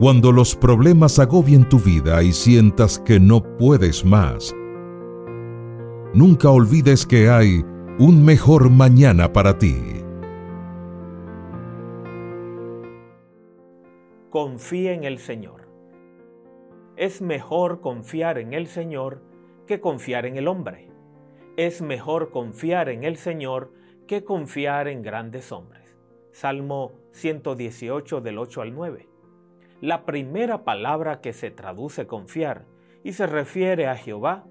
Cuando los problemas agobien tu vida y sientas que no puedes más, nunca olvides que hay un mejor mañana para ti. Confía en el Señor. Es mejor confiar en el Señor que confiar en el hombre. Es mejor confiar en el Señor que confiar en grandes hombres. Salmo 118 del 8 al 9. La primera palabra que se traduce confiar y se refiere a Jehová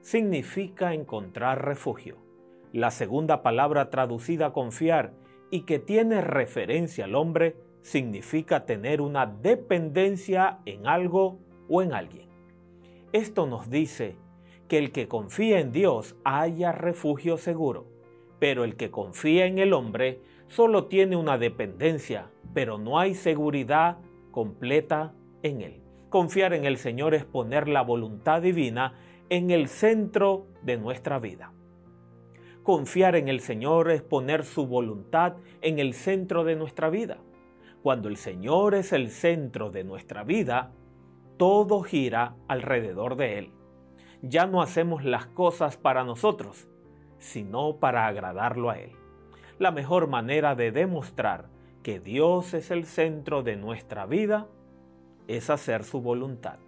significa encontrar refugio. La segunda palabra traducida confiar y que tiene referencia al hombre significa tener una dependencia en algo o en alguien. Esto nos dice que el que confía en Dios haya refugio seguro, pero el que confía en el hombre solo tiene una dependencia, pero no hay seguridad completa en Él. Confiar en el Señor es poner la voluntad divina en el centro de nuestra vida. Confiar en el Señor es poner su voluntad en el centro de nuestra vida. Cuando el Señor es el centro de nuestra vida, todo gira alrededor de Él. Ya no hacemos las cosas para nosotros, sino para agradarlo a Él. La mejor manera de demostrar que Dios es el centro de nuestra vida es hacer su voluntad.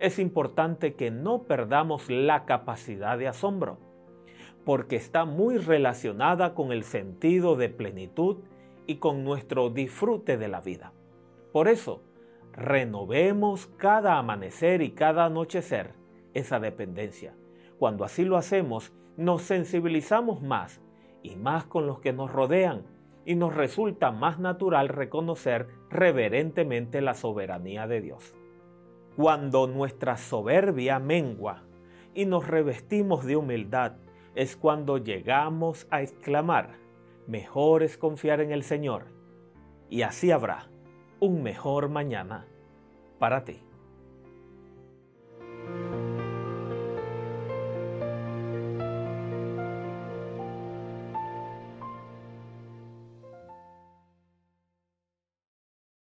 Es importante que no perdamos la capacidad de asombro, porque está muy relacionada con el sentido de plenitud y con nuestro disfrute de la vida. Por eso, renovemos cada amanecer y cada anochecer esa dependencia. Cuando así lo hacemos, nos sensibilizamos más y más con los que nos rodean y nos resulta más natural reconocer reverentemente la soberanía de Dios. Cuando nuestra soberbia mengua y nos revestimos de humildad, es cuando llegamos a exclamar, mejor es confiar en el Señor, y así habrá un mejor mañana para ti.